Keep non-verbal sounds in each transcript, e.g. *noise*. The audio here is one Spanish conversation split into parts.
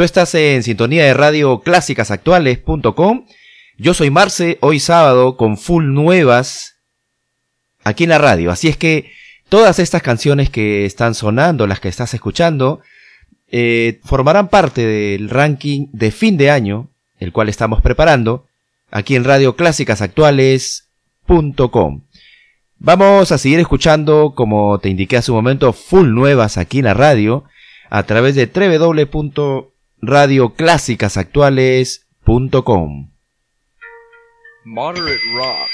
Tú estás en sintonía de radio clásicasactuales.com. Yo soy Marce, hoy sábado con full nuevas aquí en la radio. Así es que todas estas canciones que están sonando, las que estás escuchando, eh, formarán parte del ranking de fin de año, el cual estamos preparando aquí en Radio Actuales.com. Vamos a seguir escuchando, como te indiqué hace un momento, full nuevas aquí en la radio a través de www.radioclásicasactuales.com. Moderate Rock.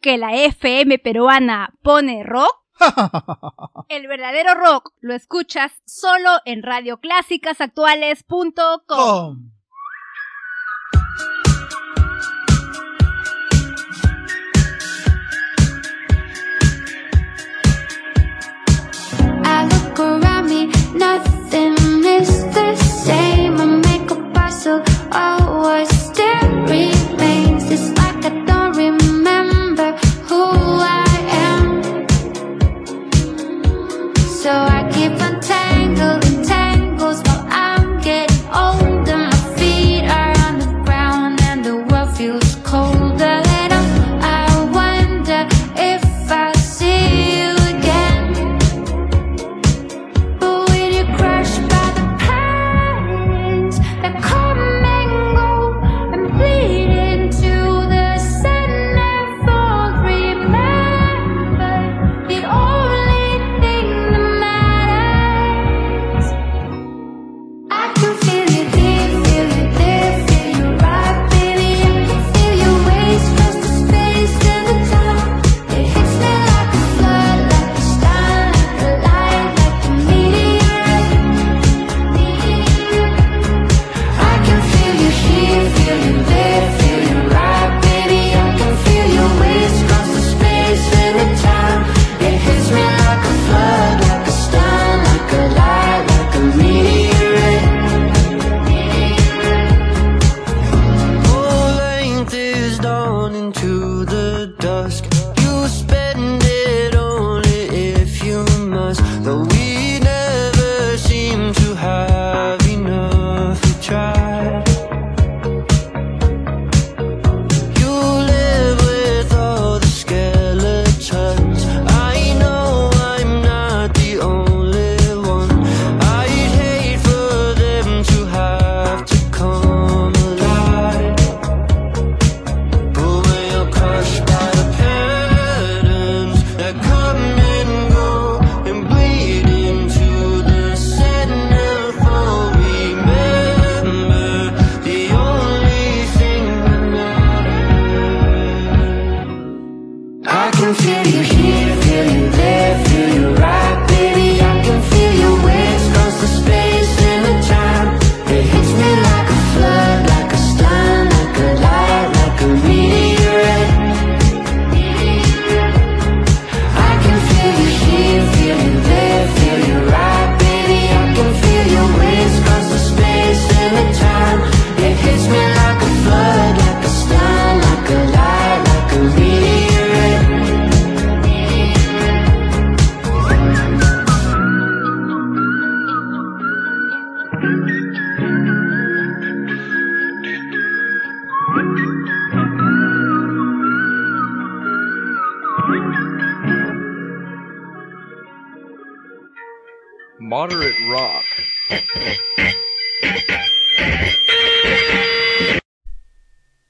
Que la FM peruana pone rock? *laughs* El verdadero rock lo escuchas solo en radioclásicasactuales.com. nothing is the same. I make a puzzle, always keep untangled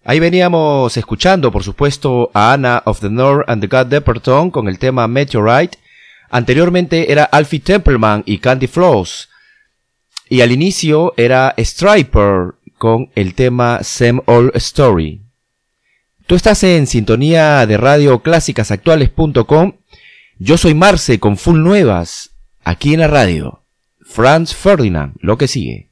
Ahí veníamos escuchando, por supuesto, a Anna of the North and the God Depperton con el tema Meteorite. Anteriormente era Alfie Templeman y Candy Floss. Y al inicio era Striper con el tema Same Old Story. Tú estás en sintonía de radio clásicasactuales.com. Yo soy Marce con Full Nuevas, aquí en la radio. Franz Ferdinand, lo que sigue.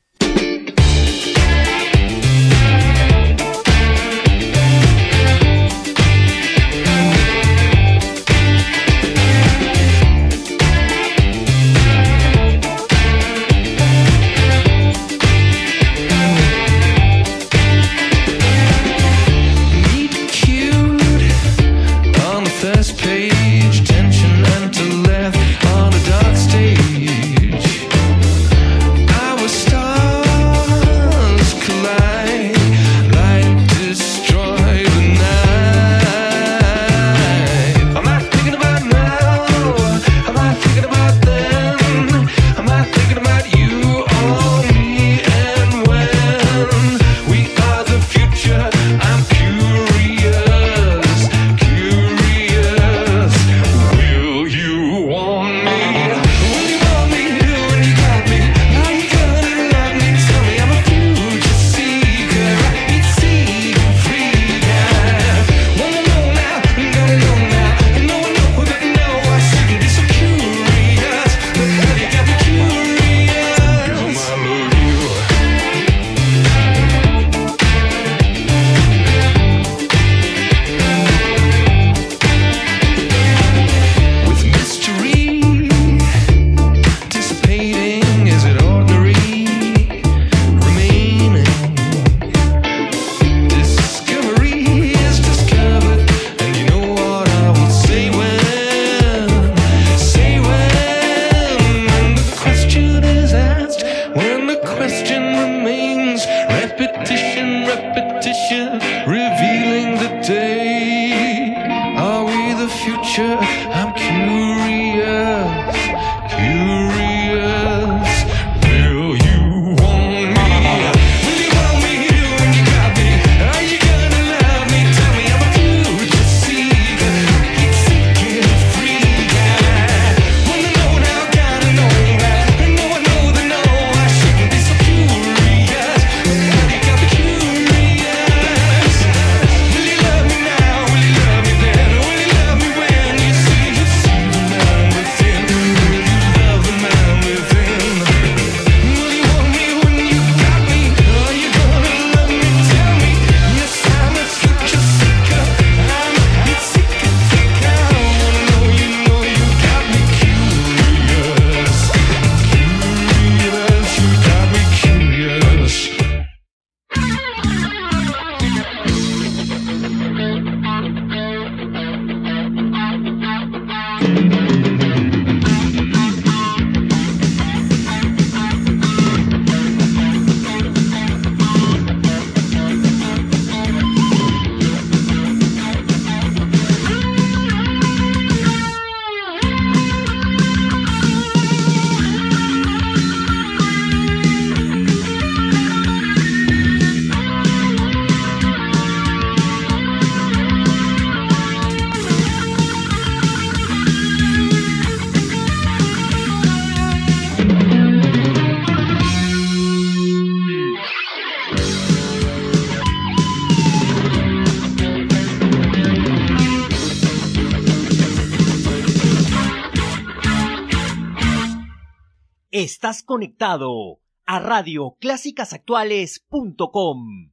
conectado a radioclásicasactuales.com.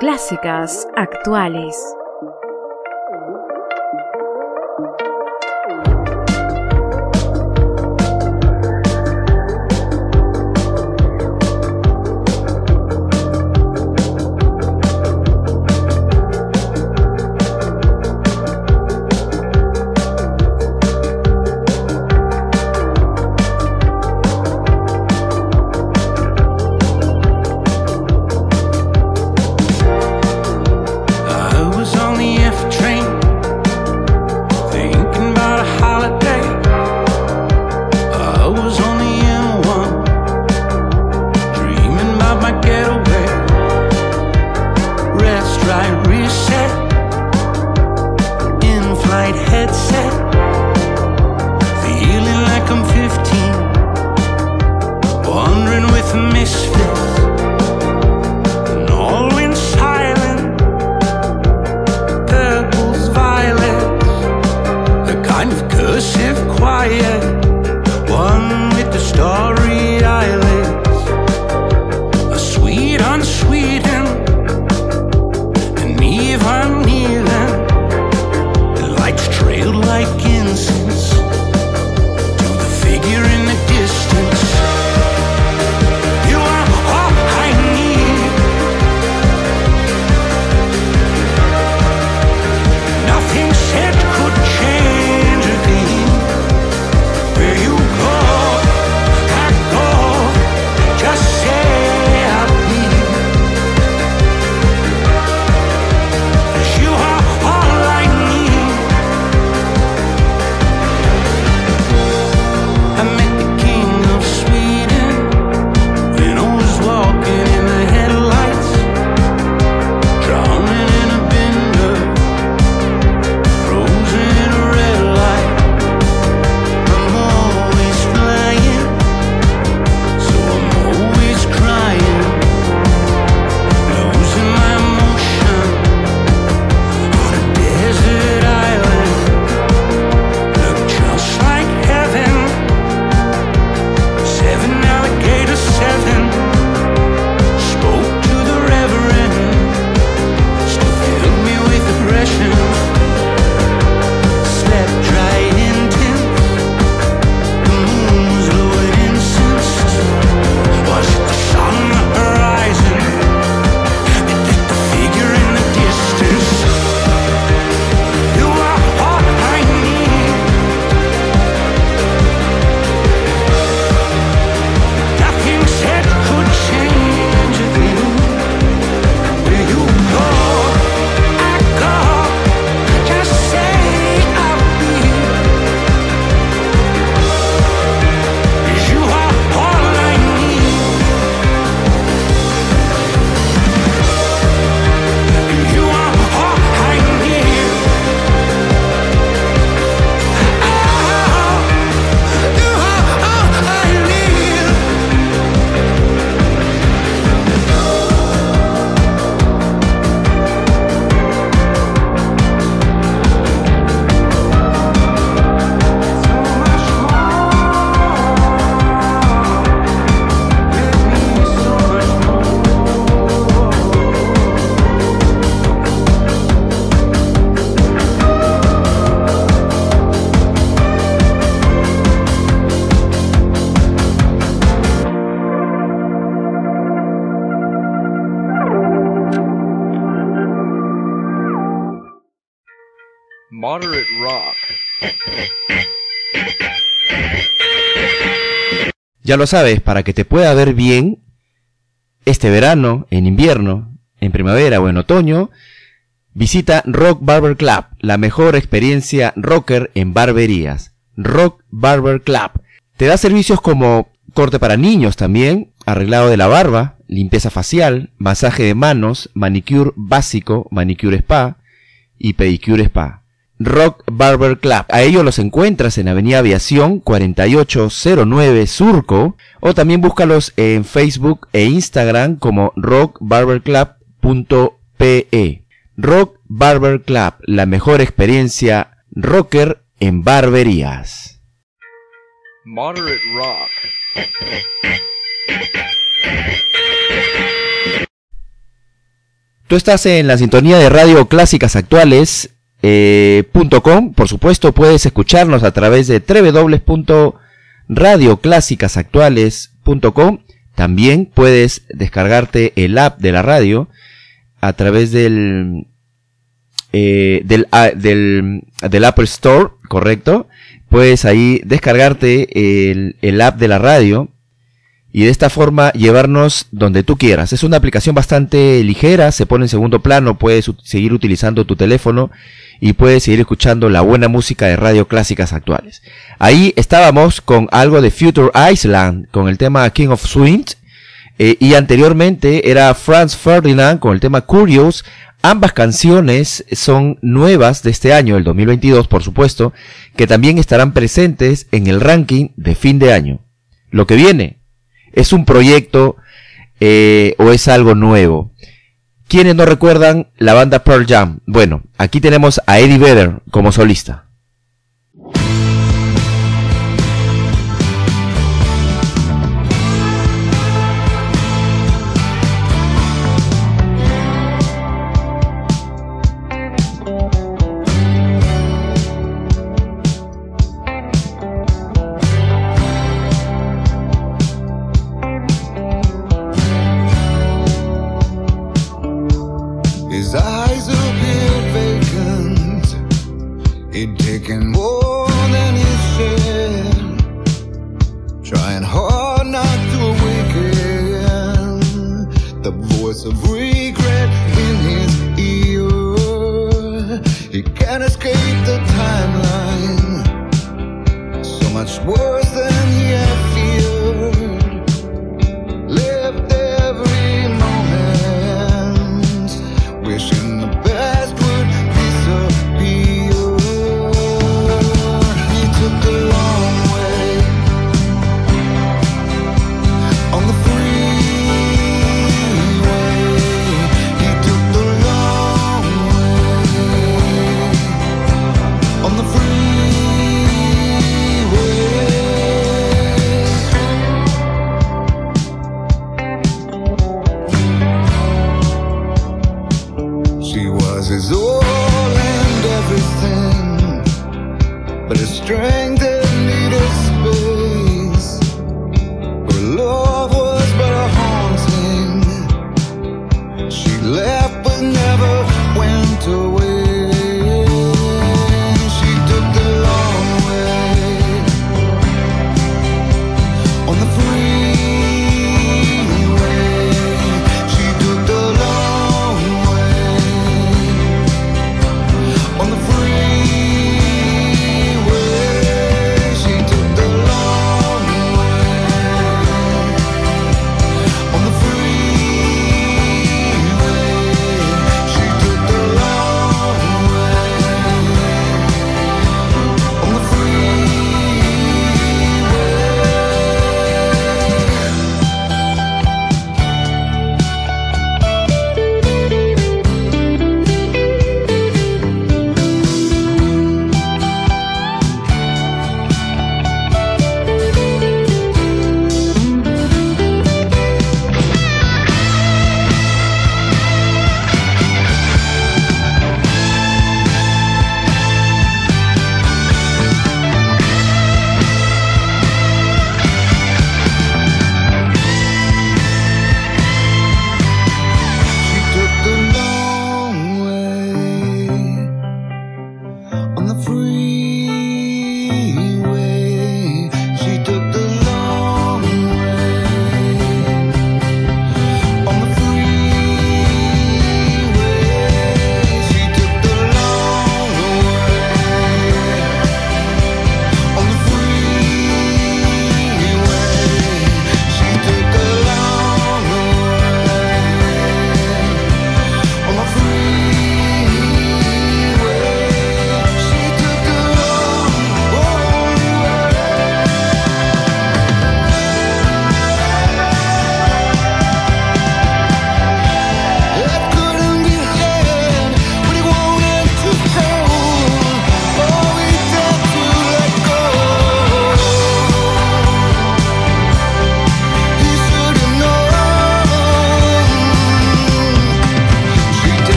Clásicas actuales. Ya lo sabes, para que te pueda ver bien este verano, en invierno, en primavera o en otoño, visita Rock Barber Club, la mejor experiencia rocker en barberías. Rock Barber Club. Te da servicios como corte para niños también, arreglado de la barba, limpieza facial, masaje de manos, manicure básico, manicure spa y pedicure spa. Rock Barber Club. A ellos los encuentras en Avenida Aviación 4809 Surco o también búscalos en Facebook e Instagram como rockbarberclub.pe. Rock Barber Club, la mejor experiencia rocker en barberías. Moderate rock. Tú estás en la sintonía de Radio Clásicas Actuales. Eh, com. Por supuesto, puedes escucharnos a través de www.radioclásicasactuales.com. También puedes descargarte el app de la radio a través del eh, del, a- del, del Apple Store, correcto. Puedes ahí descargarte el, el app de la radio y de esta forma llevarnos donde tú quieras. Es una aplicación bastante ligera, se pone en segundo plano, puedes seguir utilizando tu teléfono y puedes seguir escuchando la buena música de radio clásicas actuales. Ahí estábamos con algo de Future Island, con el tema King of Swings, eh, y anteriormente era Franz Ferdinand con el tema Curious. Ambas canciones son nuevas de este año, el 2022, por supuesto, que también estarán presentes en el ranking de fin de año. Lo que viene ¿Es un proyecto eh, o es algo nuevo? ¿Quiénes no recuerdan la banda Pearl Jam? Bueno, aquí tenemos a Eddie Vedder como solista.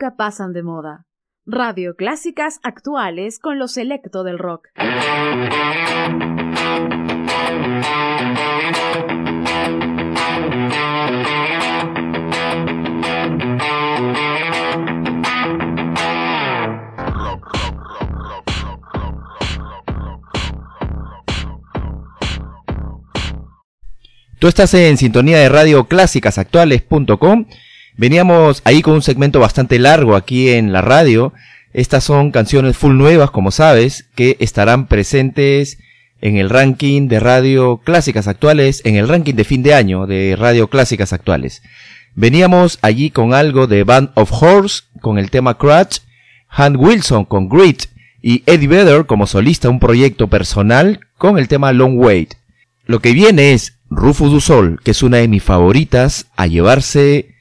Nunca pasan de moda. Radio Clásicas Actuales con lo selecto del rock. Tú estás en sintonía de radio clásicasactuales.com. Veníamos ahí con un segmento bastante largo aquí en la radio. Estas son canciones full nuevas, como sabes, que estarán presentes en el ranking de radio clásicas actuales, en el ranking de fin de año de radio clásicas actuales. Veníamos allí con algo de Band of Horse, con el tema Crutch, Han Wilson con Grit y Eddie Vedder como solista, un proyecto personal con el tema Long Wait. Lo que viene es Rufus du Sol, que es una de mis favoritas, a llevarse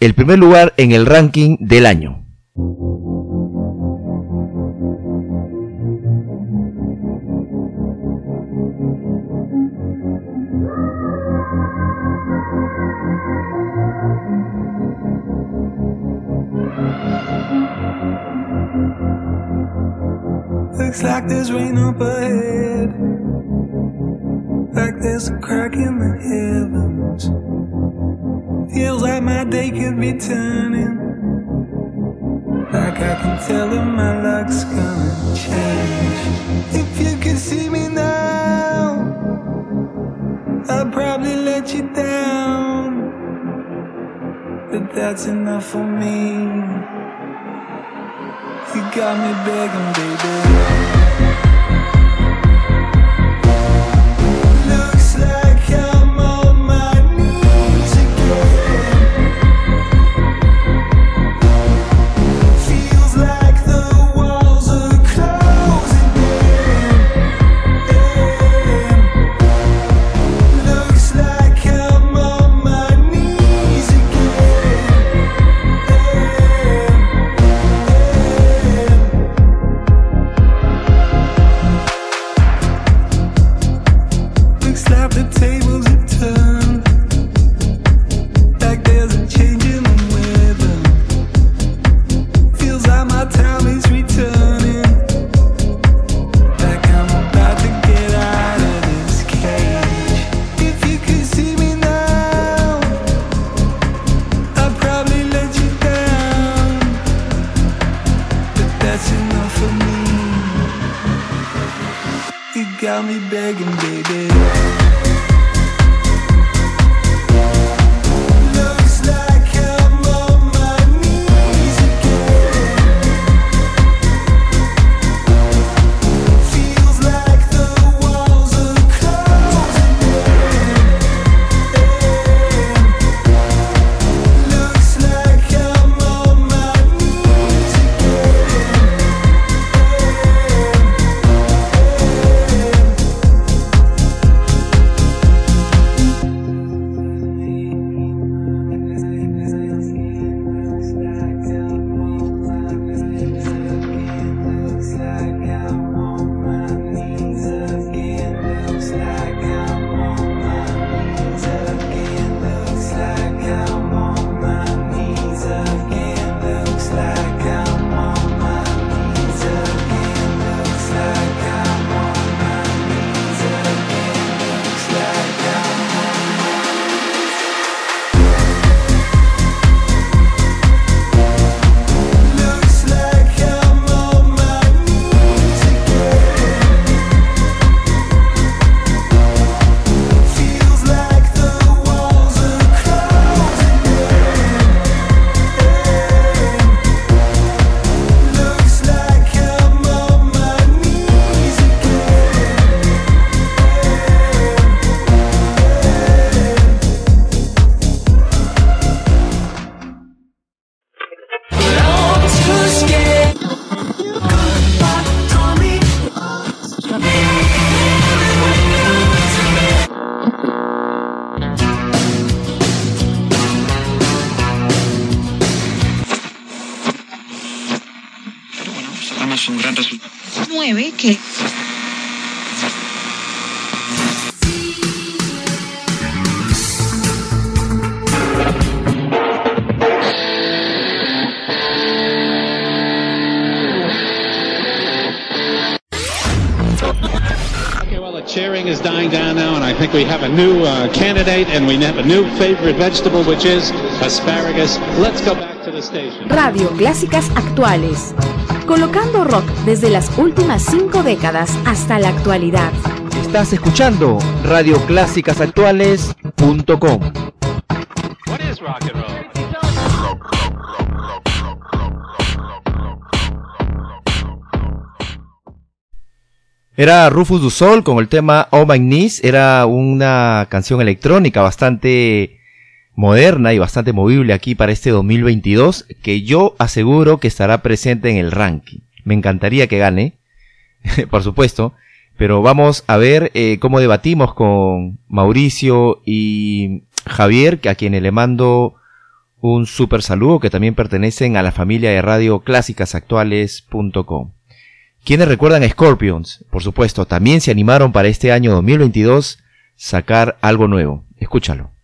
el primer lugar en el ranking del año. Looks like there's rain up ahead. Like there's a crack in the heavens. Feels like my day could be turning. Like I can tell that my luck's gonna change. If you could see me now, I'd probably let you down. But that's enough for me. You got me begging, baby. New uh, candidate, and we have a new favorite vegetable, which is asparagus. Let's go back to the station. Radio Clásicas Actuales. Colocando rock desde las últimas cinco décadas hasta la actualidad. Estás escuchando radioclásicasactuales.com. Era Rufus du Sol con el tema Oh My Knees. Era una canción electrónica bastante moderna y bastante movible aquí para este 2022 que yo aseguro que estará presente en el ranking. Me encantaría que gane, *laughs* por supuesto, pero vamos a ver eh, cómo debatimos con Mauricio y Javier, a quienes le mando un super saludo, que también pertenecen a la familia de radio clásicasactuales.com. Quienes recuerdan a Scorpions, por supuesto, también se animaron para este año 2022 sacar algo nuevo. Escúchalo.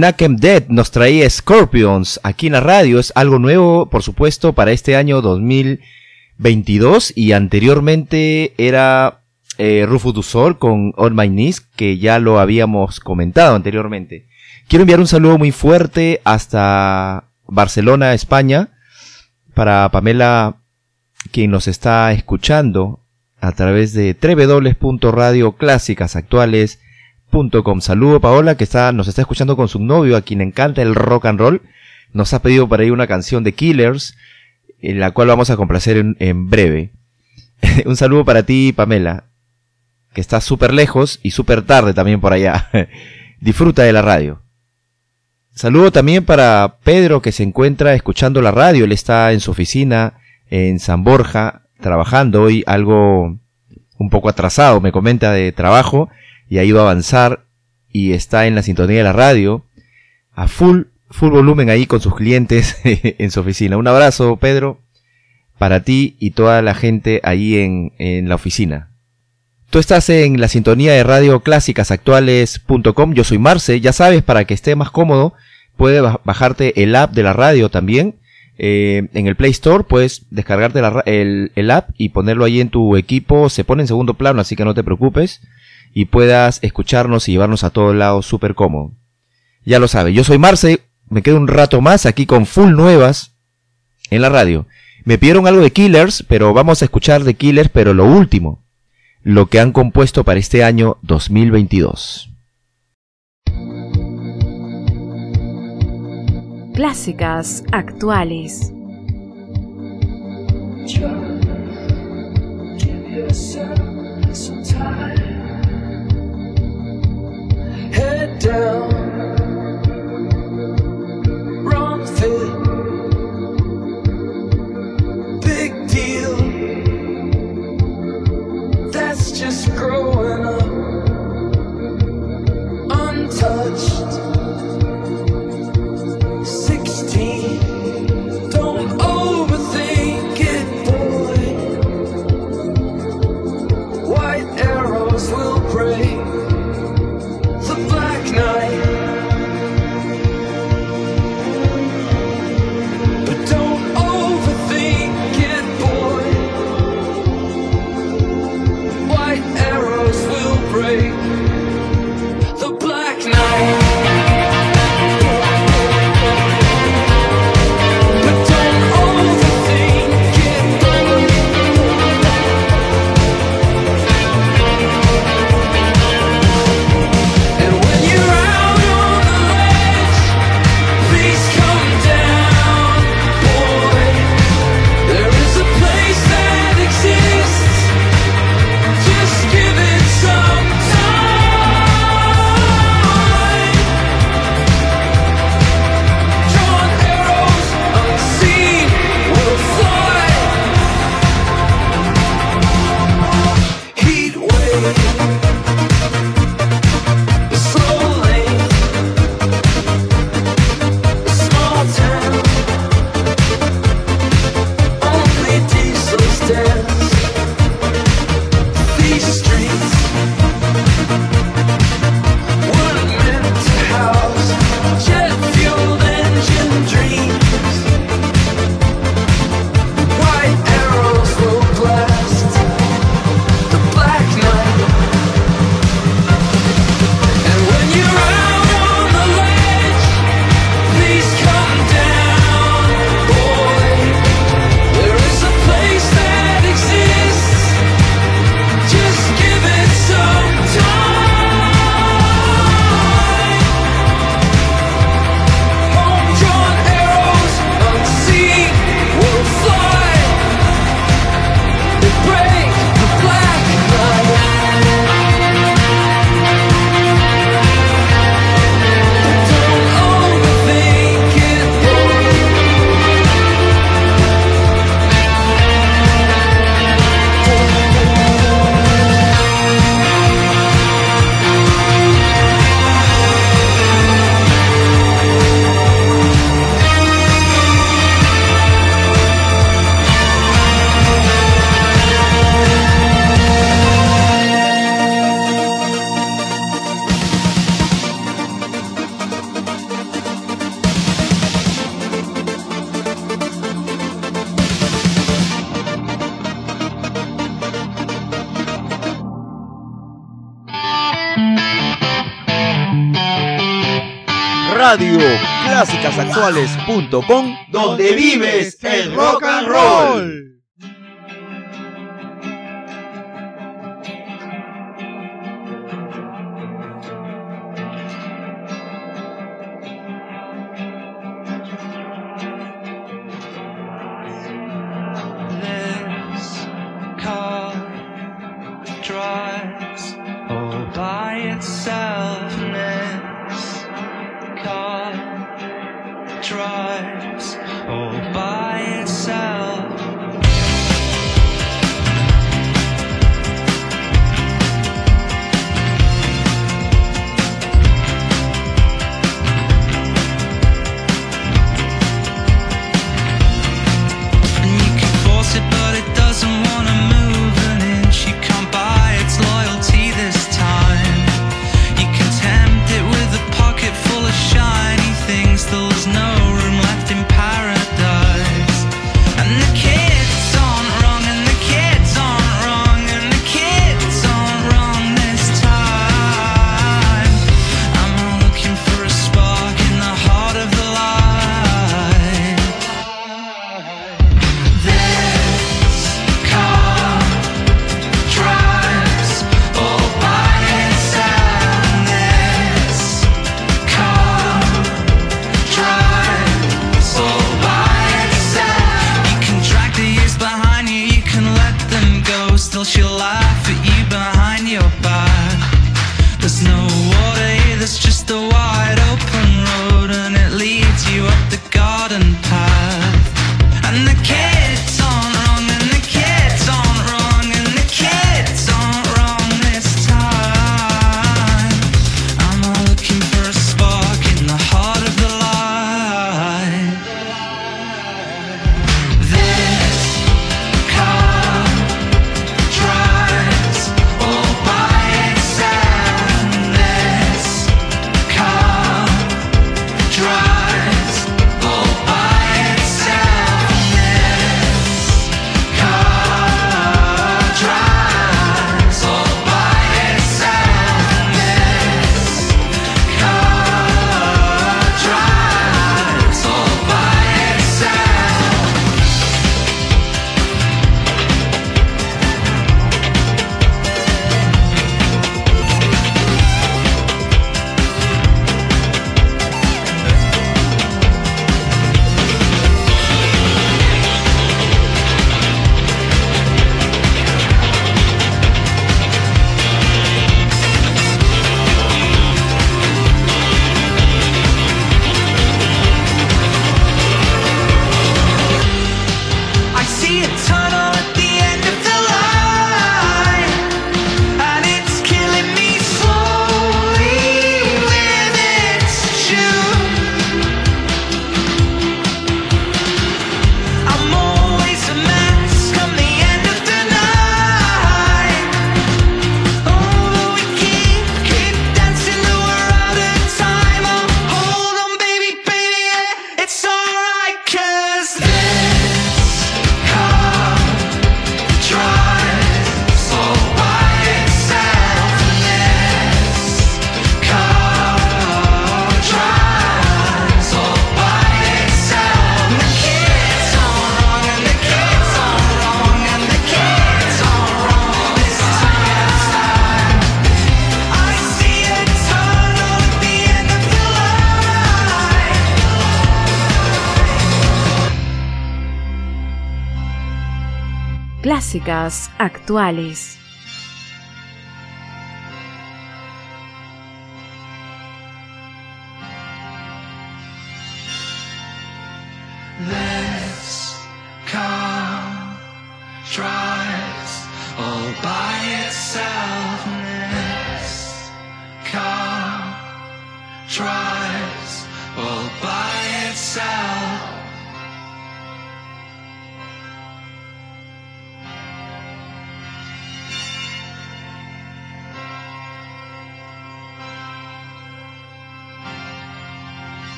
Nakem Dead nos traía Scorpions aquí en la radio. Es algo nuevo, por supuesto, para este año 2022. Y anteriormente era eh, Rufus du con On My Knees, que ya lo habíamos comentado anteriormente. Quiero enviar un saludo muy fuerte hasta Barcelona, España, para Pamela, quien nos está escuchando a través de www.radioclásicasactuales.com. Saludo Paola, que está, nos está escuchando con su novio, a quien encanta el rock and roll. Nos ha pedido para ahí una canción de Killers, en la cual vamos a complacer en, en breve. *laughs* un saludo para ti, Pamela, que está súper lejos y súper tarde también por allá. *laughs* Disfruta de la radio. Saludo también para Pedro que se encuentra escuchando la radio. Él está en su oficina en San Borja trabajando hoy algo un poco atrasado, me comenta de trabajo y ha ido a avanzar y está en la sintonía de la radio a full, full volumen ahí con sus clientes *laughs* en su oficina. Un abrazo, Pedro, para ti y toda la gente ahí en, en la oficina. Tú estás en la sintonía de radio clásicasactuales.com. Yo soy Marce. Ya sabes, para que esté más cómodo, puedes baj- bajarte el app de la radio también. Eh, en el Play Store puedes descargarte el, el app y ponerlo ahí en tu equipo. Se pone en segundo plano, así que no te preocupes. Y puedas escucharnos y llevarnos a todos lados súper cómodo. Ya lo sabes, yo soy Marce. Me quedo un rato más aquí con full nuevas en la radio. Me pidieron algo de Killers, pero vamos a escuchar de Killers, pero lo último lo que han compuesto para este año 2022. Clásicas actuales. Head down, wrong fit, big deal. That's just growing up, untouched. clásicasactuales.com donde vives el rock and roll. Actuales.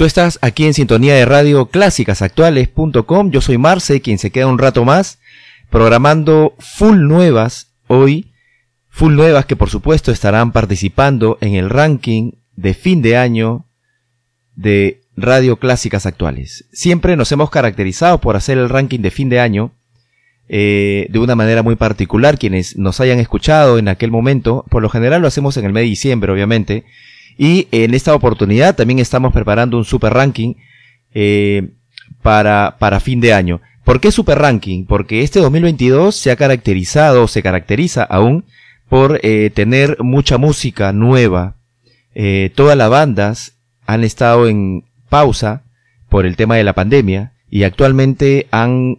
Tú estás aquí en sintonía de radio clásicasactuales.com. Yo soy Marce, quien se queda un rato más programando full nuevas hoy. Full nuevas que por supuesto estarán participando en el ranking de fin de año de Radio Clásicas Actuales. Siempre nos hemos caracterizado por hacer el ranking de fin de año eh, de una manera muy particular. Quienes nos hayan escuchado en aquel momento, por lo general lo hacemos en el mes de diciembre, obviamente. Y en esta oportunidad también estamos preparando un super ranking eh, para, para fin de año. ¿Por qué super ranking? Porque este 2022 se ha caracterizado, se caracteriza aún por eh, tener mucha música nueva. Eh, todas las bandas han estado en pausa por el tema de la pandemia y actualmente han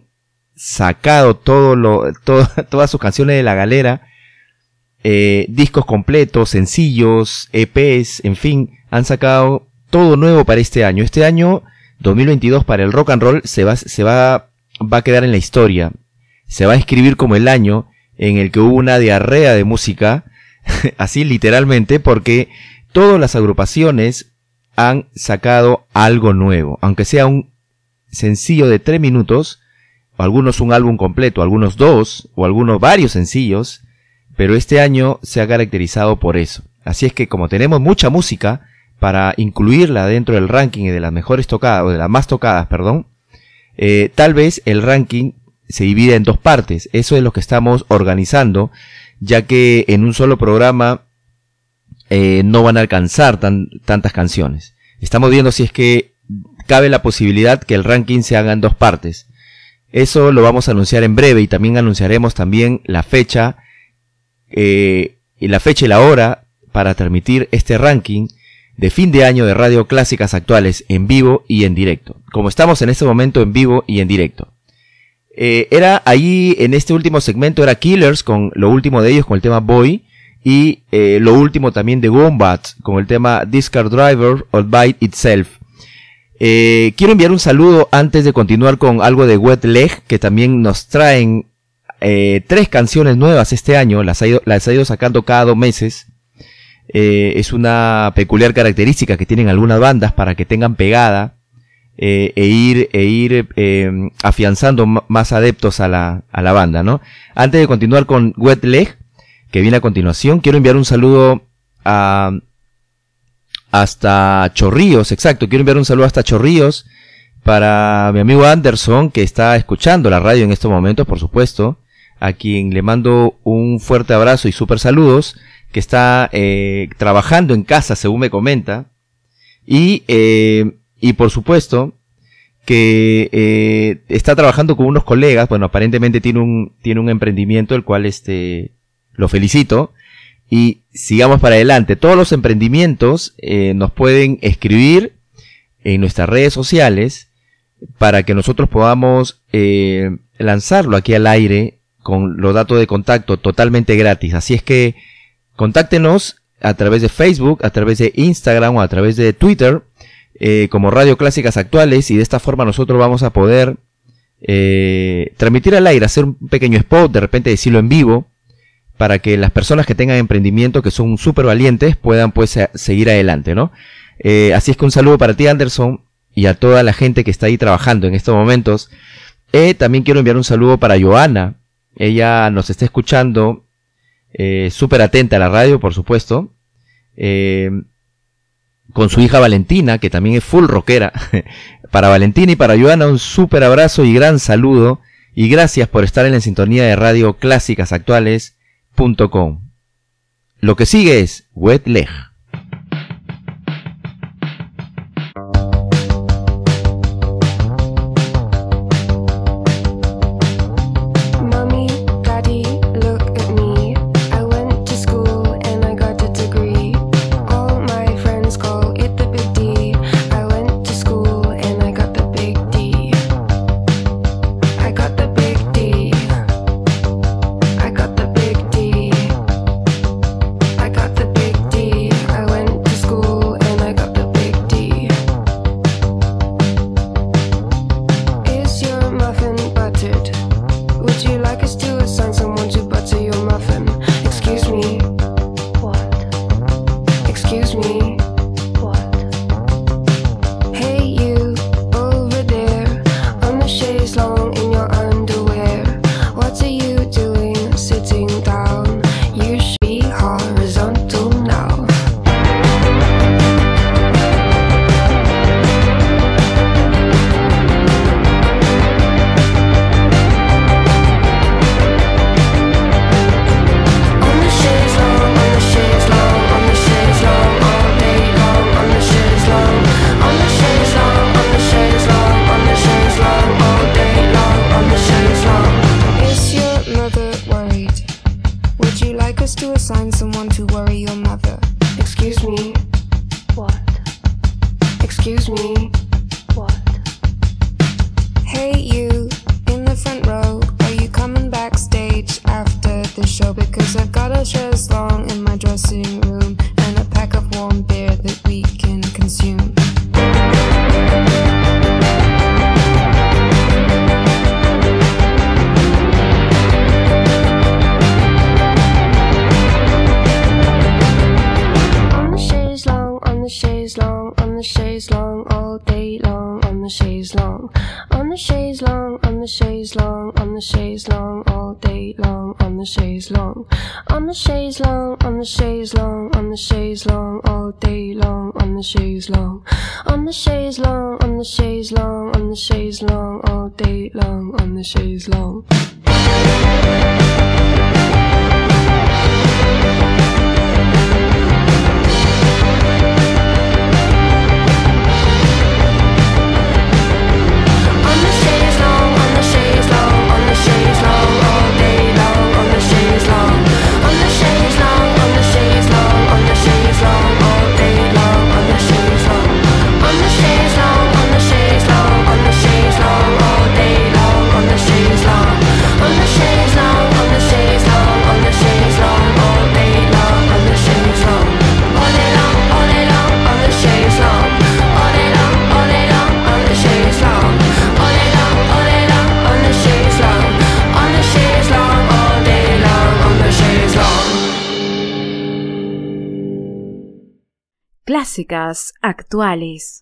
sacado todo lo, *laughs* todo- todas sus canciones de la galera, eh, discos completos, sencillos, EPs, en fin, han sacado todo nuevo para este año. Este año 2022 para el rock and roll se va, se va, va a quedar en la historia. Se va a escribir como el año en el que hubo una diarrea de música, *laughs* así literalmente, porque todas las agrupaciones han sacado algo nuevo, aunque sea un sencillo de tres minutos, algunos un álbum completo, algunos dos, o algunos varios sencillos, pero este año se ha caracterizado por eso. Así es que como tenemos mucha música para incluirla dentro del ranking de las mejores tocadas, o de las más tocadas, perdón, eh, tal vez el ranking se divide en dos partes. Eso es lo que estamos organizando, ya que en un solo programa eh, no van a alcanzar tan- tantas canciones. Estamos viendo si es que cabe la posibilidad que el ranking se haga en dos partes. Eso lo vamos a anunciar en breve y también anunciaremos también la fecha eh, la fecha y la hora para transmitir este ranking de fin de año de Radio Clásicas Actuales en vivo y en directo. Como estamos en este momento en vivo y en directo. Eh, era ahí en este último segmento era Killers con lo último de ellos con el tema Boy y eh, lo último también de Wombat con el tema Discard Driver or Byte Itself. Eh, quiero enviar un saludo antes de continuar con algo de Wet Leg que también nos traen eh, tres canciones nuevas este año, las ha ido, las ha ido sacando cada dos meses. Eh, es una peculiar característica que tienen algunas bandas para que tengan pegada eh, e ir, e ir eh, afianzando más adeptos a la, a la banda, ¿no? Antes de continuar con Wet Leg, que viene a continuación, quiero enviar un saludo a, hasta Chorrillos, exacto, quiero enviar un saludo hasta Chorrillos para mi amigo Anderson, que está escuchando la radio en estos momentos, por supuesto, a quien le mando un fuerte abrazo y super saludos, que está eh, trabajando en casa, según me comenta, y, eh, y por supuesto, que eh, está trabajando con unos colegas, bueno, aparentemente tiene un, tiene un emprendimiento, el cual este, lo felicito, y sigamos para adelante. Todos los emprendimientos eh, nos pueden escribir en nuestras redes sociales para que nosotros podamos eh, lanzarlo aquí al aire con los datos de contacto totalmente gratis. Así es que contáctenos a través de Facebook, a través de Instagram o a través de Twitter eh, como Radio Clásicas Actuales y de esta forma nosotros vamos a poder eh, transmitir al aire, hacer un pequeño spot, de repente decirlo en vivo para que las personas que tengan emprendimiento, que son súper valientes, puedan pues seguir adelante, ¿no? Eh, así es que un saludo para ti, Anderson, y a toda la gente que está ahí trabajando en estos momentos. También quiero enviar un saludo para Joana. Ella nos está escuchando, eh, súper atenta a la radio, por supuesto. Eh, con su hija Valentina, que también es full rockera. *laughs* para Valentina y para Joana, un súper abrazo y gran saludo. Y gracias por estar en la sintonía de radio clásicasactuales.com. Lo que sigue es Wet Leg. actuales.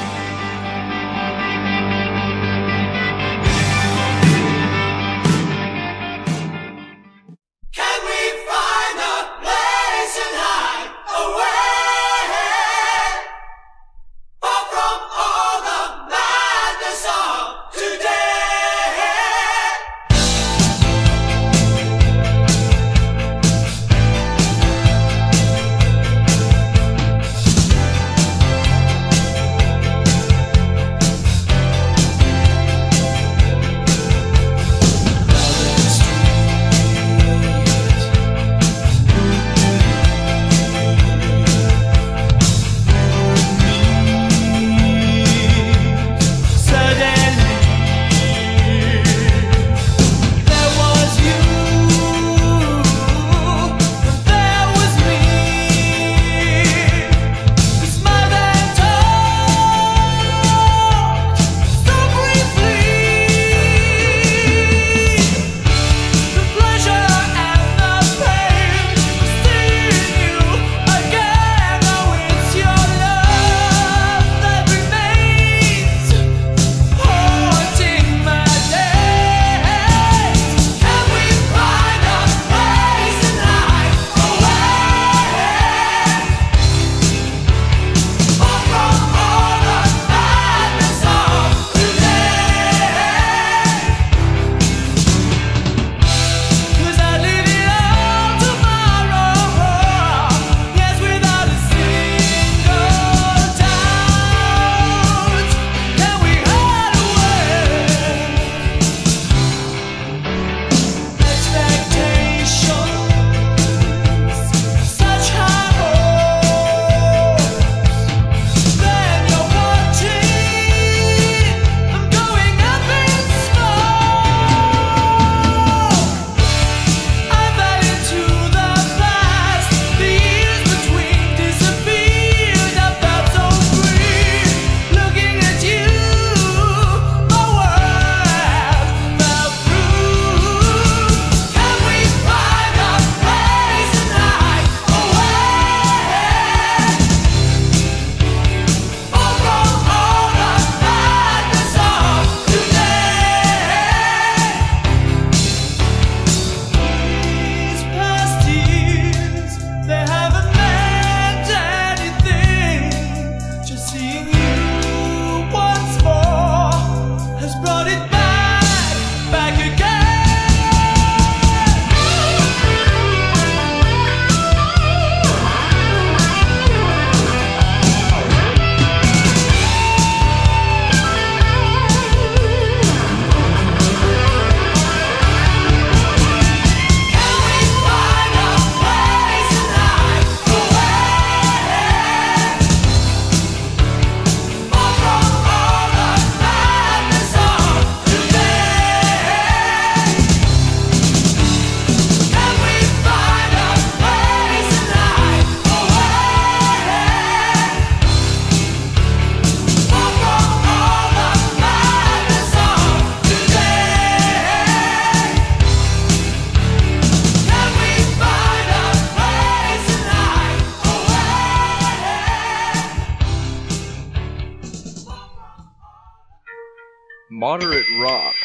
Moderate rock.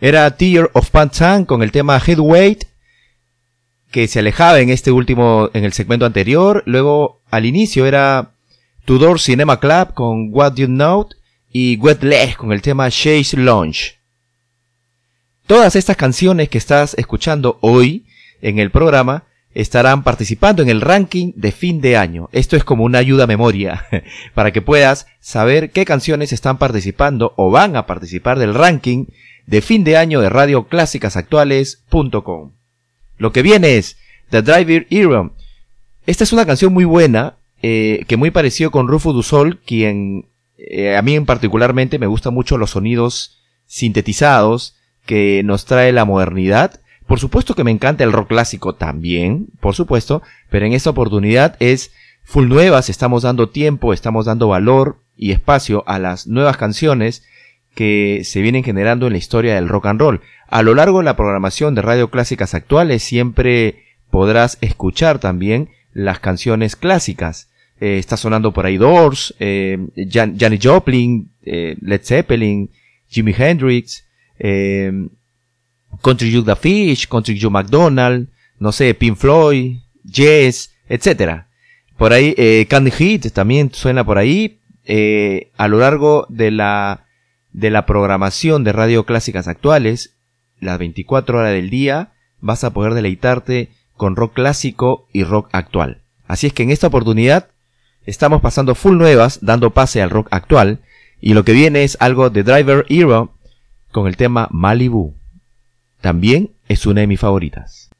Era Tear of Pantan con el tema Headweight, que se alejaba en este último, en el segmento anterior. Luego, al inicio era Tudor Cinema Club con What You Know y Wet Leg con el tema Chase Launch. Todas estas canciones que estás escuchando hoy en el programa estarán participando en el ranking de fin de año. Esto es como una ayuda a memoria *laughs* para que puedas saber qué canciones están participando o van a participar del ranking de fin de año de radioclásicasactuales.com. Lo que viene es The Driver Hero. Esta es una canción muy buena, eh, que muy parecido con Rufus du Sol, quien eh, a mí en particularmente me gustan mucho los sonidos sintetizados que nos trae la modernidad. Por supuesto que me encanta el rock clásico también, por supuesto, pero en esta oportunidad es full nuevas, estamos dando tiempo, estamos dando valor y espacio a las nuevas canciones que se vienen generando en la historia del rock and roll. A lo largo de la programación de Radio Clásicas Actuales siempre podrás escuchar también las canciones clásicas. Eh, está sonando por ahí Doors, eh, Jan Janis Joplin, eh, Led Zeppelin, Jimi Hendrix, eh, Country Joe the Fish, Country McDonald, no sé, Pink Floyd, Yes, etc. Por ahí, eh, Candy Hit también suena por ahí. Eh, a lo largo de la, de la programación de Radio Clásicas Actuales, las 24 horas del día, vas a poder deleitarte con rock clásico y rock actual. Así es que en esta oportunidad estamos pasando full nuevas, dando pase al rock actual, y lo que viene es algo de Driver Hero con el tema Malibu. También es una de mis favoritas.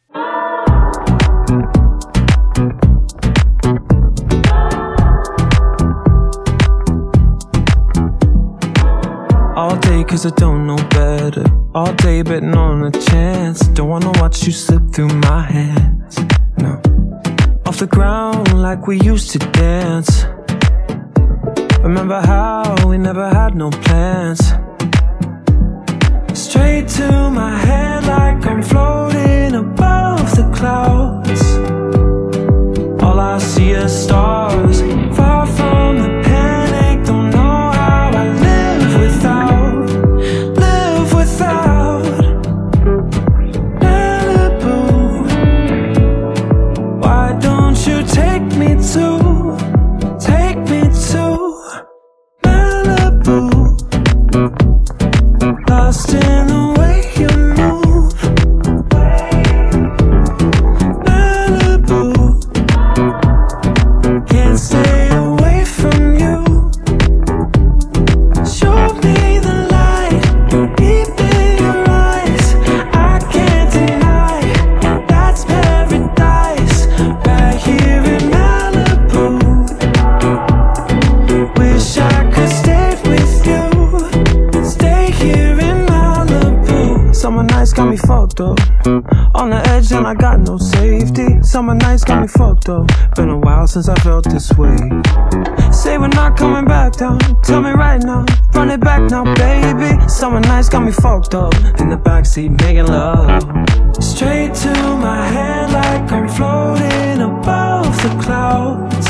All day cause I don't know better. All day betting on a chance. Don't wanna watch you slip through my hands. No. Off the ground like we used to dance. Remember how we never had no plans. Straight to my head like I'm floating above the clouds. All I see is stars. Nights got me fucked up. On the edge and I got no safety. Summer nights got me fucked up. Been a while since I felt this way. Say we're not coming back down. Tell me right now. Run it back now, baby. Summer nights got me fucked up. In the backseat making love. Straight to my head like I'm floating above the clouds.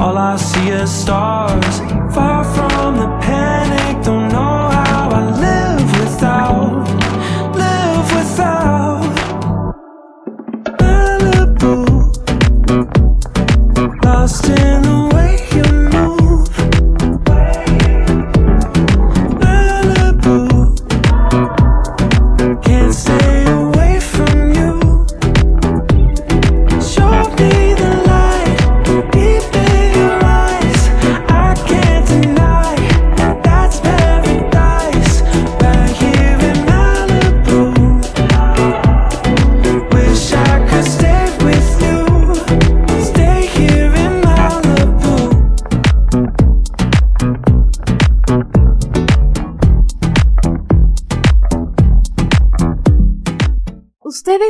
All I see is stars. Far from the panic,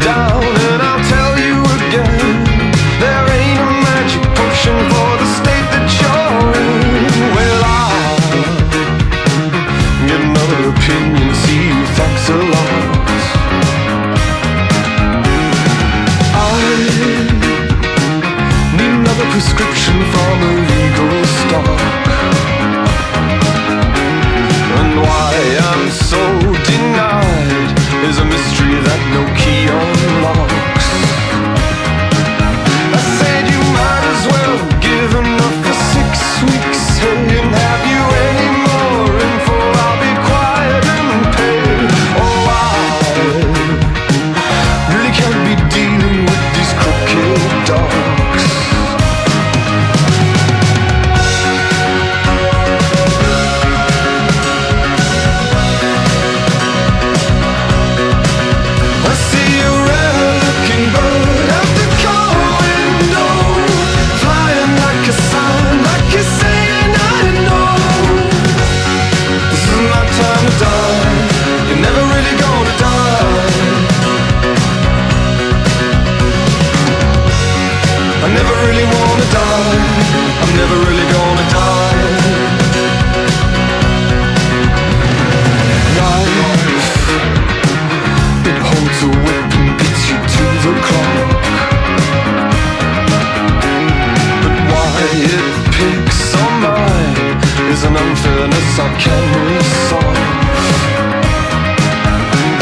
down,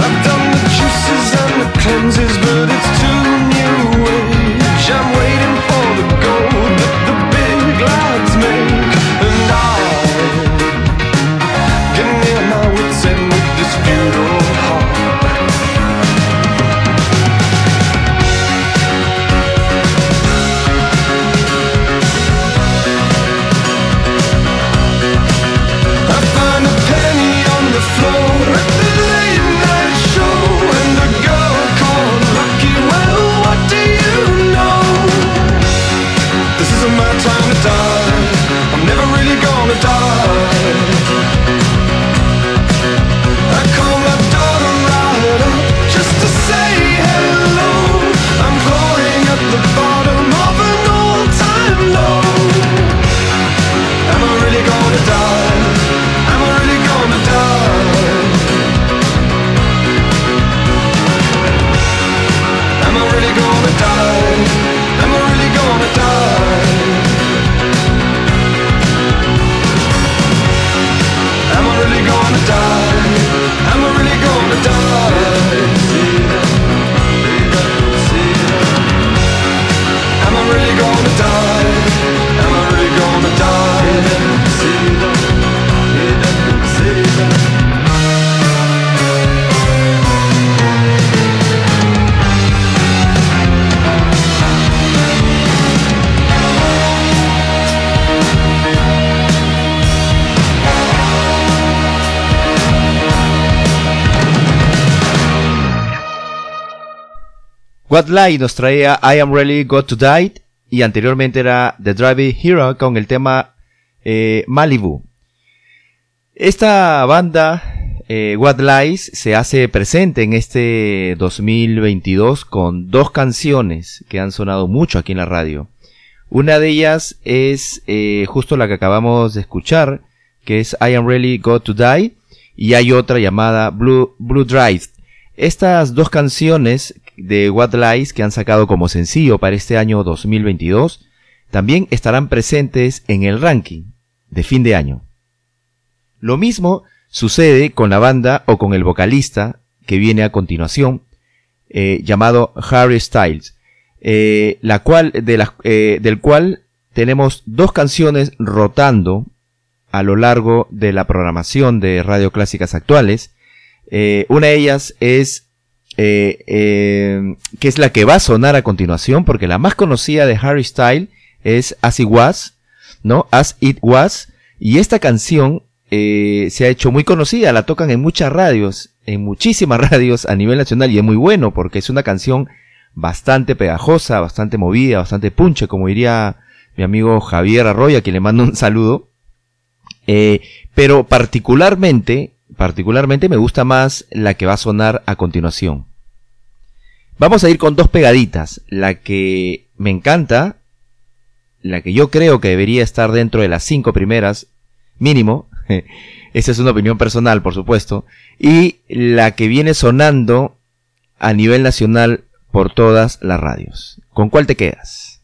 I've done the juices and the cleanses But it's too What Lie nos traía I Am Really Got to Die y anteriormente era The Driving Hero con el tema eh, Malibu. Esta banda eh, What Lies se hace presente en este 2022 con dos canciones que han sonado mucho aquí en la radio. Una de ellas es eh, justo la que acabamos de escuchar, que es I Am Really Got to Die, y hay otra llamada Blue Drive. Estas dos canciones de What Lies que han sacado como sencillo para este año 2022 también estarán presentes en el ranking de fin de año. Lo mismo sucede con la banda o con el vocalista que viene a continuación, eh, llamado Harry Styles, eh, la cual, de eh, del cual tenemos dos canciones rotando a lo largo de la programación de Radio Clásicas Actuales. Una de ellas es eh, eh, que es la que va a sonar a continuación, porque la más conocida de Harry Style es As It Was, ¿no? As It Was, y esta canción eh, se ha hecho muy conocida, la tocan en muchas radios, en muchísimas *laughs* radios a nivel nacional, y es muy bueno, porque es una canción bastante pegajosa, bastante movida, bastante punche, como diría mi amigo Javier Arroyo, a quien le mando un saludo. Eh, pero particularmente, particularmente me gusta más la que va a sonar a continuación. Vamos a ir con dos pegaditas. La que me encanta, la que yo creo que debería estar dentro de las cinco primeras, mínimo. *laughs* Esa es una opinión personal, por supuesto. Y la que viene sonando a nivel nacional por todas las radios. ¿Con cuál te quedas?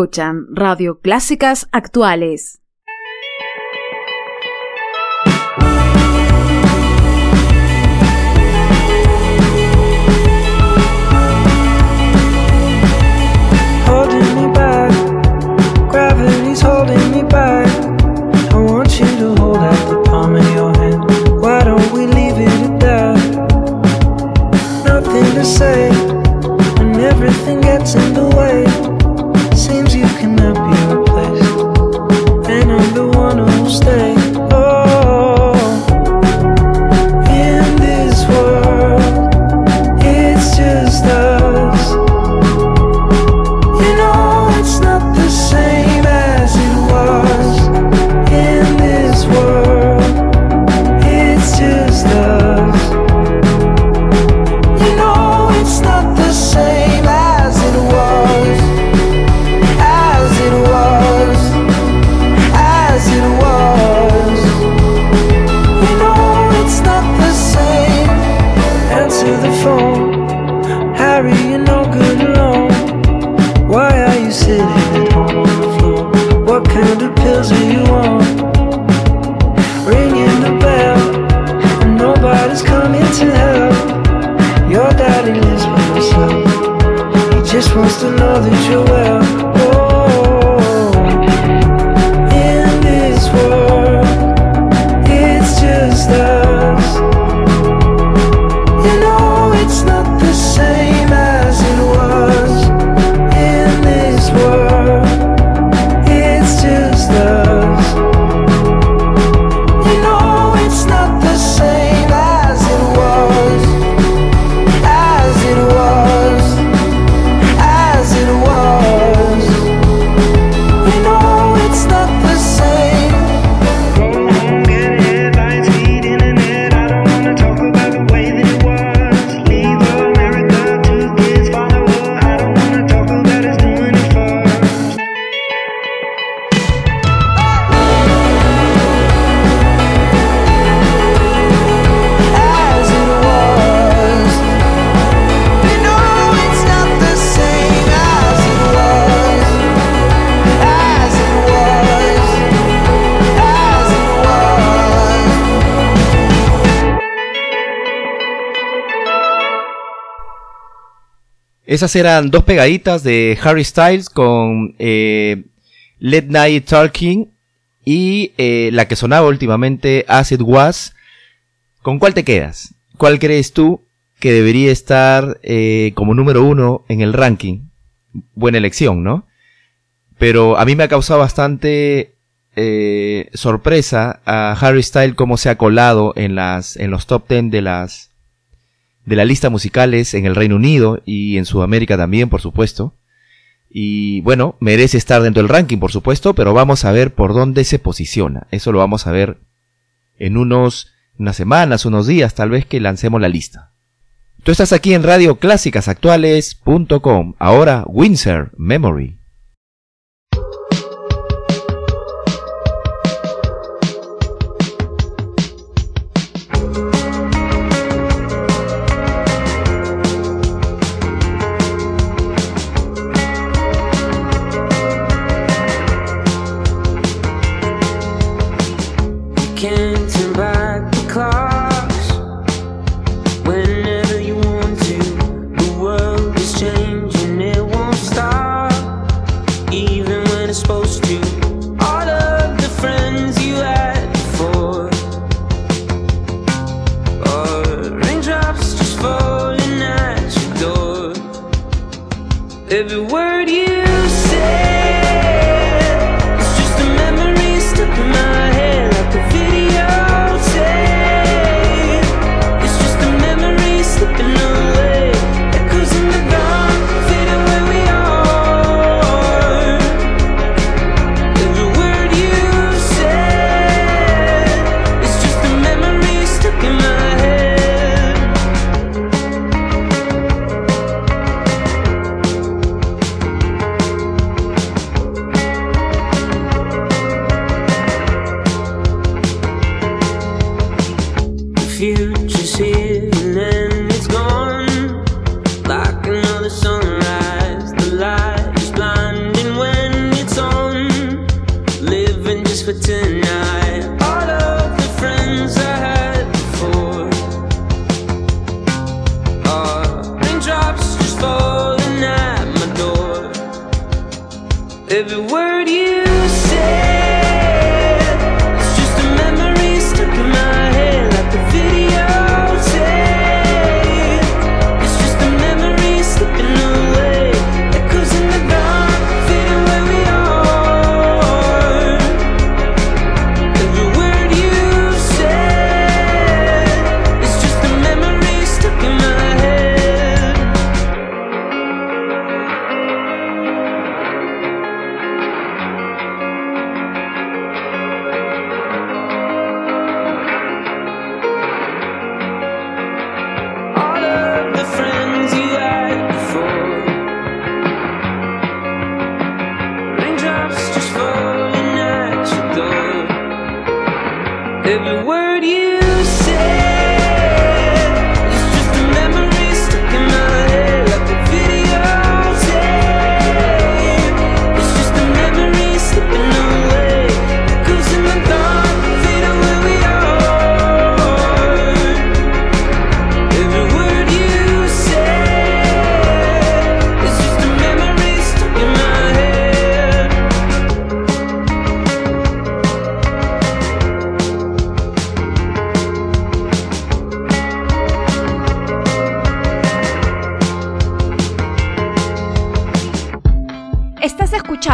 Escuchan Radio Clásicas Actuales. Esas eran dos pegaditas de Harry Styles con eh, Let Night Talking y eh, la que sonaba últimamente, As It Was. ¿Con cuál te quedas? ¿Cuál crees tú que debería estar eh, como número uno en el ranking? Buena elección, ¿no? Pero a mí me ha causado bastante eh, sorpresa a Harry Styles cómo se ha colado en, las, en los top 10 de las de la lista musicales en el Reino Unido y en Sudamérica también, por supuesto. Y bueno, merece estar dentro del ranking, por supuesto, pero vamos a ver por dónde se posiciona. Eso lo vamos a ver en unos, unas semanas, unos días, tal vez que lancemos la lista. Tú estás aquí en Radio Ahora, Windsor Memory.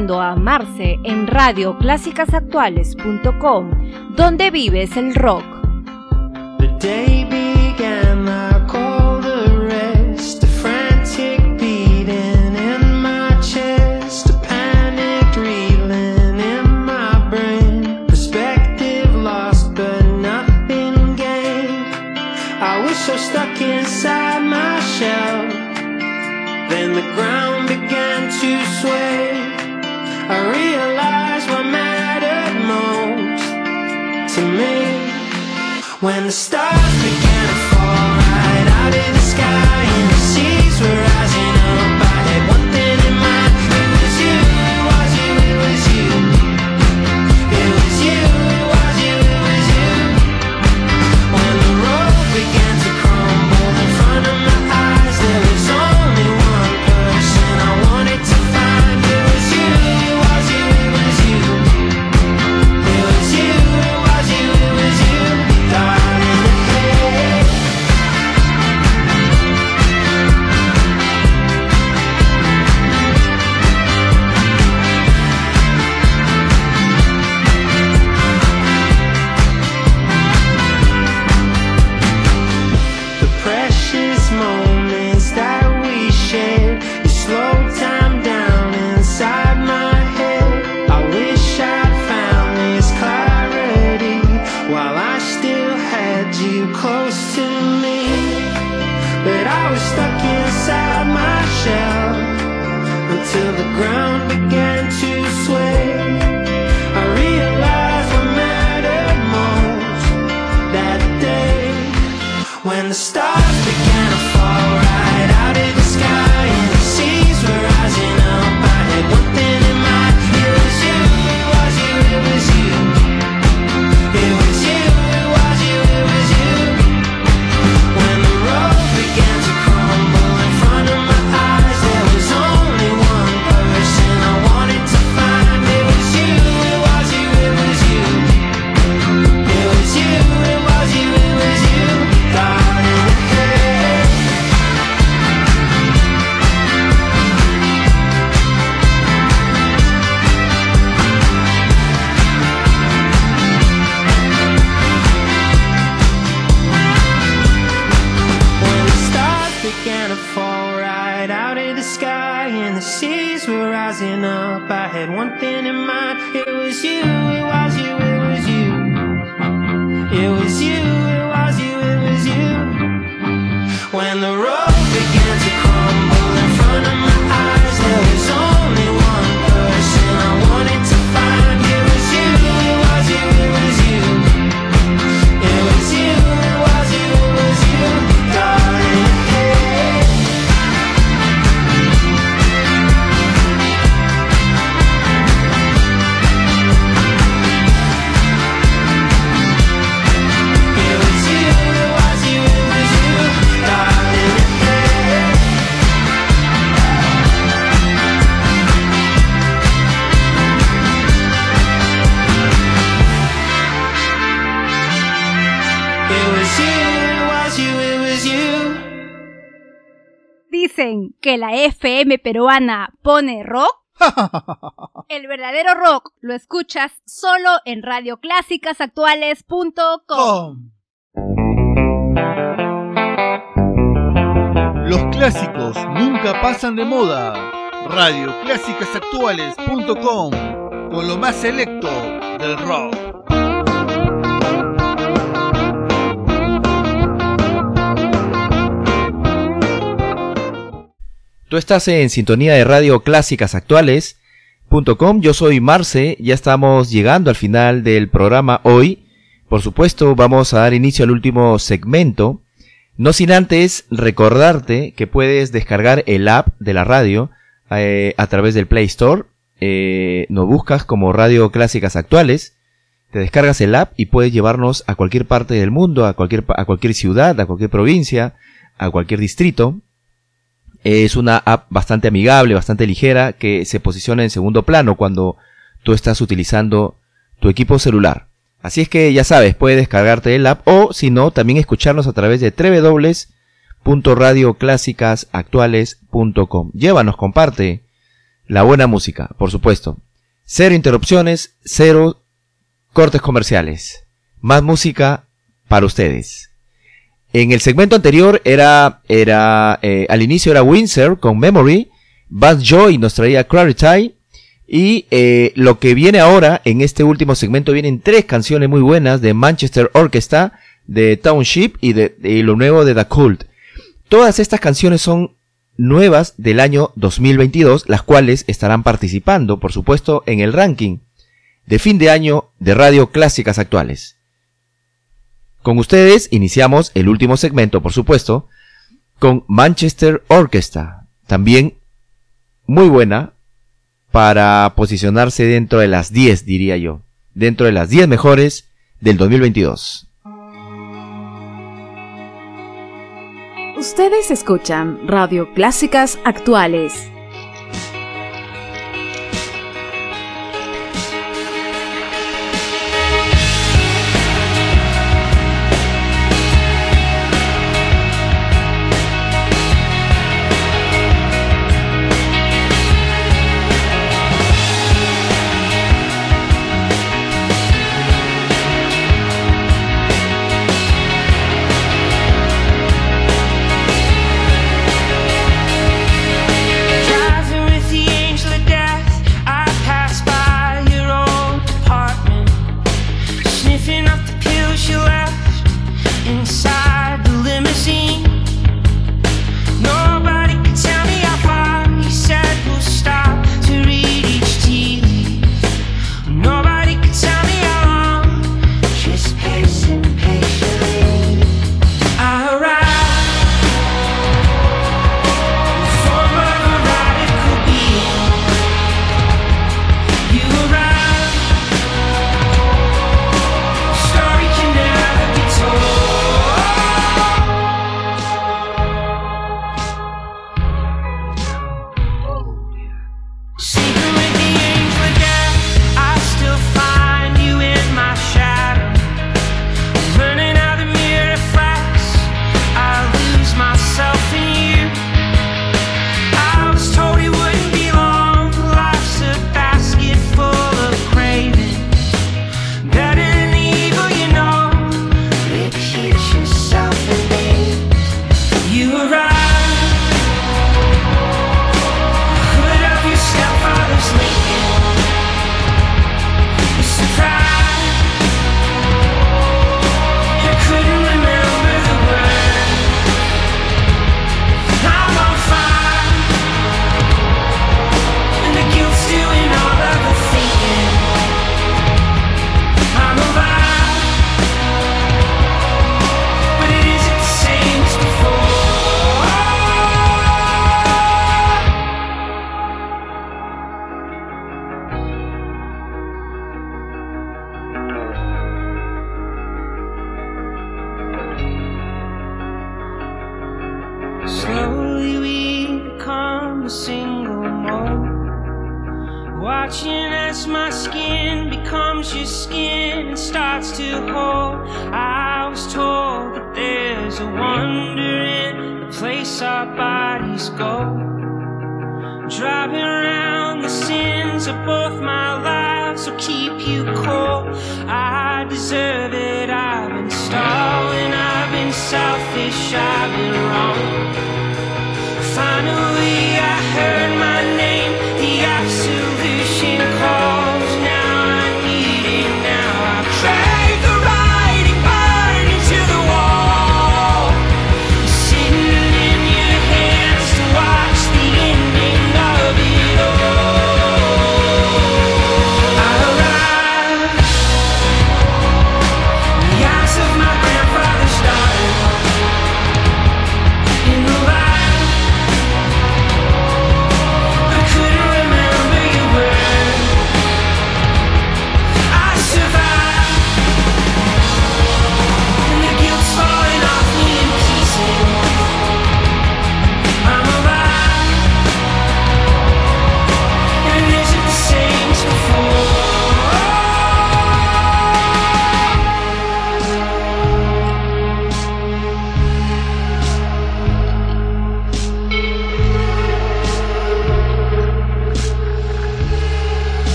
Comenzando a amarse en Radio radioclásicasactuales.com, donde vives el rock. The day began, I called the rest, a frantic beating in my chest, a panicked reeling in my brain, perspective lost but nothing gained. I was so stuck inside my shell, then the ground. When the stars began to fall right out of the sky And the seas were FM peruana pone rock. *laughs* El verdadero rock lo escuchas solo en radioclásicasactuales.com. Los clásicos nunca pasan de moda. Radioclásicasactuales.com con lo más selecto del rock. Tú estás en sintonía de Radio Clásicas Actuales.com. Yo soy Marce. Ya estamos llegando al final del programa hoy. Por supuesto, vamos a dar inicio al último segmento. No sin antes recordarte que puedes descargar el app de la radio eh, a través del Play Store. Eh, nos buscas como Radio Clásicas Actuales. Te descargas el app y puedes llevarnos a cualquier parte del mundo, a cualquier, a cualquier ciudad, a cualquier provincia, a cualquier distrito. Es una app bastante amigable, bastante ligera, que se posiciona en segundo plano cuando tú estás utilizando tu equipo celular. Así es que ya sabes, puedes descargarte el app o si no, también escucharnos a través de www.radioclásicasactuales.com. Llévanos, comparte la buena música, por supuesto. Cero interrupciones, cero cortes comerciales. Más música para ustedes. En el segmento anterior era, era eh, al inicio era Windsor con Memory, Bad Joy nos traía Clarity y eh, lo que viene ahora en este último segmento vienen tres canciones muy buenas de Manchester Orchestra, de Township y de y lo nuevo de The Cult. Todas estas canciones son nuevas del año 2022, las cuales estarán participando, por supuesto, en el ranking de fin de año de Radio Clásicas Actuales. Con ustedes iniciamos el último segmento, por supuesto, con Manchester Orchestra, también muy buena para posicionarse dentro de las 10, diría yo, dentro de las 10 mejores del 2022. Ustedes escuchan Radio Clásicas Actuales.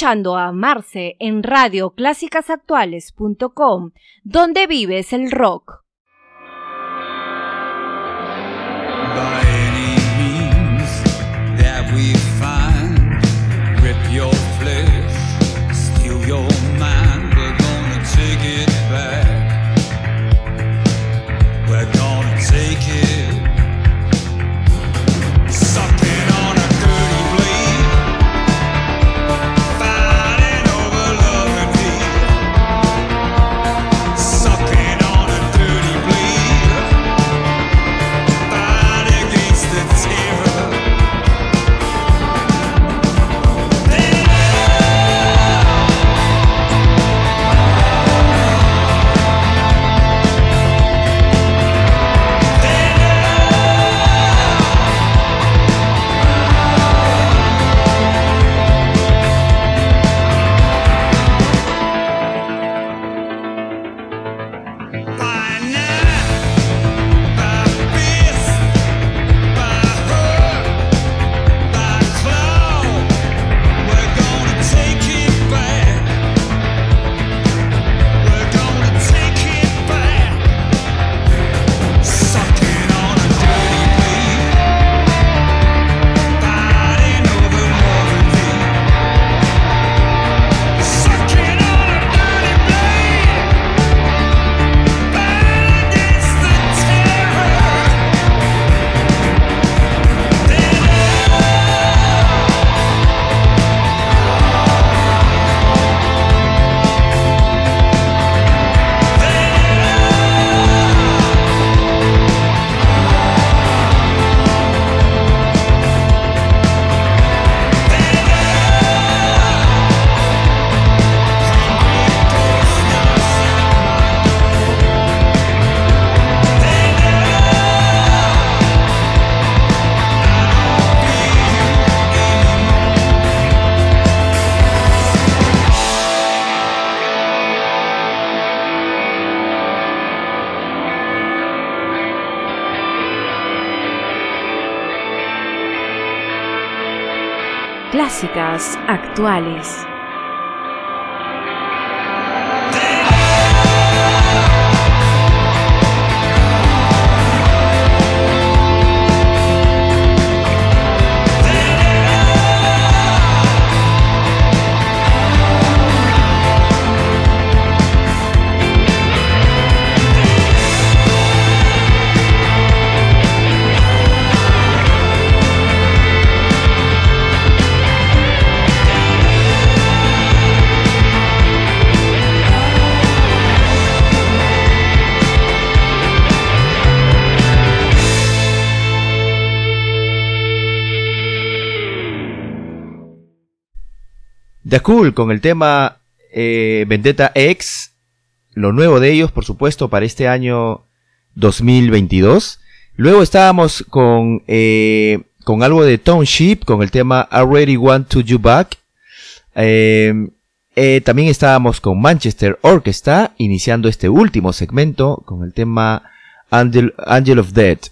Escuchando a Marce en radioclásicasactuales.com, donde vives el rock. Actuales. Con el tema eh, Vendetta X, lo nuevo de ellos, por supuesto, para este año 2022. Luego estábamos con, eh, con algo de Township, con el tema I Really Want to You Back. Eh, eh, también estábamos con Manchester Orchestra, iniciando este último segmento con el tema Angel, Angel of Death.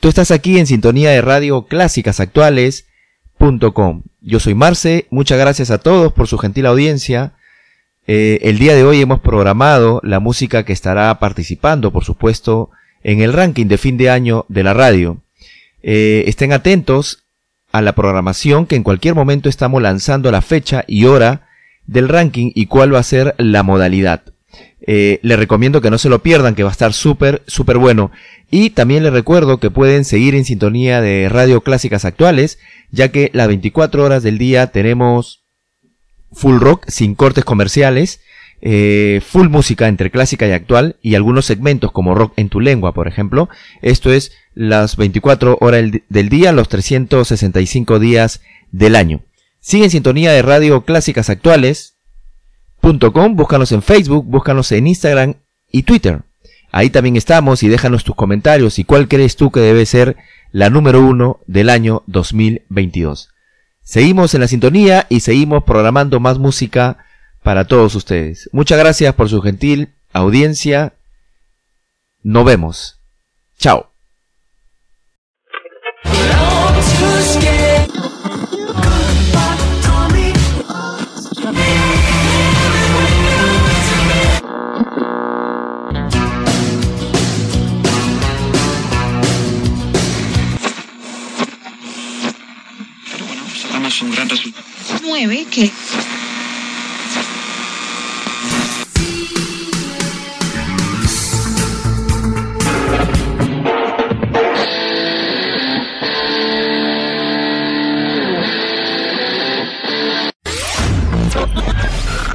Tú estás aquí en sintonía de radio clásicas actuales. Yo soy Marce, muchas gracias a todos por su gentil audiencia. Eh, el día de hoy hemos programado la música que estará participando, por supuesto, en el ranking de fin de año de la radio. Eh, estén atentos a la programación que en cualquier momento estamos lanzando la fecha y hora del ranking y cuál va a ser la modalidad. Eh, les recomiendo que no se lo pierdan, que va a estar súper, súper bueno. Y también les recuerdo que pueden seguir en sintonía de Radio Clásicas Actuales, ya que las 24 horas del día tenemos full rock sin cortes comerciales, eh, full música entre clásica y actual y algunos segmentos como rock en tu lengua, por ejemplo. Esto es las 24 horas del día, los 365 días del año. Sigue en sintonía de Radio Clásicas Actuales, búscanos en Facebook, búscanos en Instagram y Twitter. Ahí también estamos y déjanos tus comentarios y cuál crees tú que debe ser la número uno del año 2022. Seguimos en la sintonía y seguimos programando más música para todos ustedes. Muchas gracias por su gentil audiencia. Nos vemos. Chao. Esperamos un gran resultado. 9 que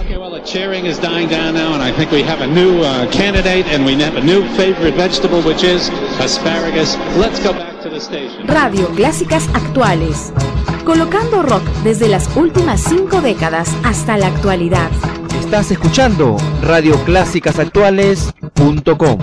Okay, well, the cheering is dying down now, and I think we have a new uh, candidate, and we have a new favorite vegetable, which is asparagus. Let's go back to the station. Radio Clásicas Actuales. Colocando rock desde las últimas cinco décadas hasta la actualidad. Estás escuchando radioclásicasactuales.com.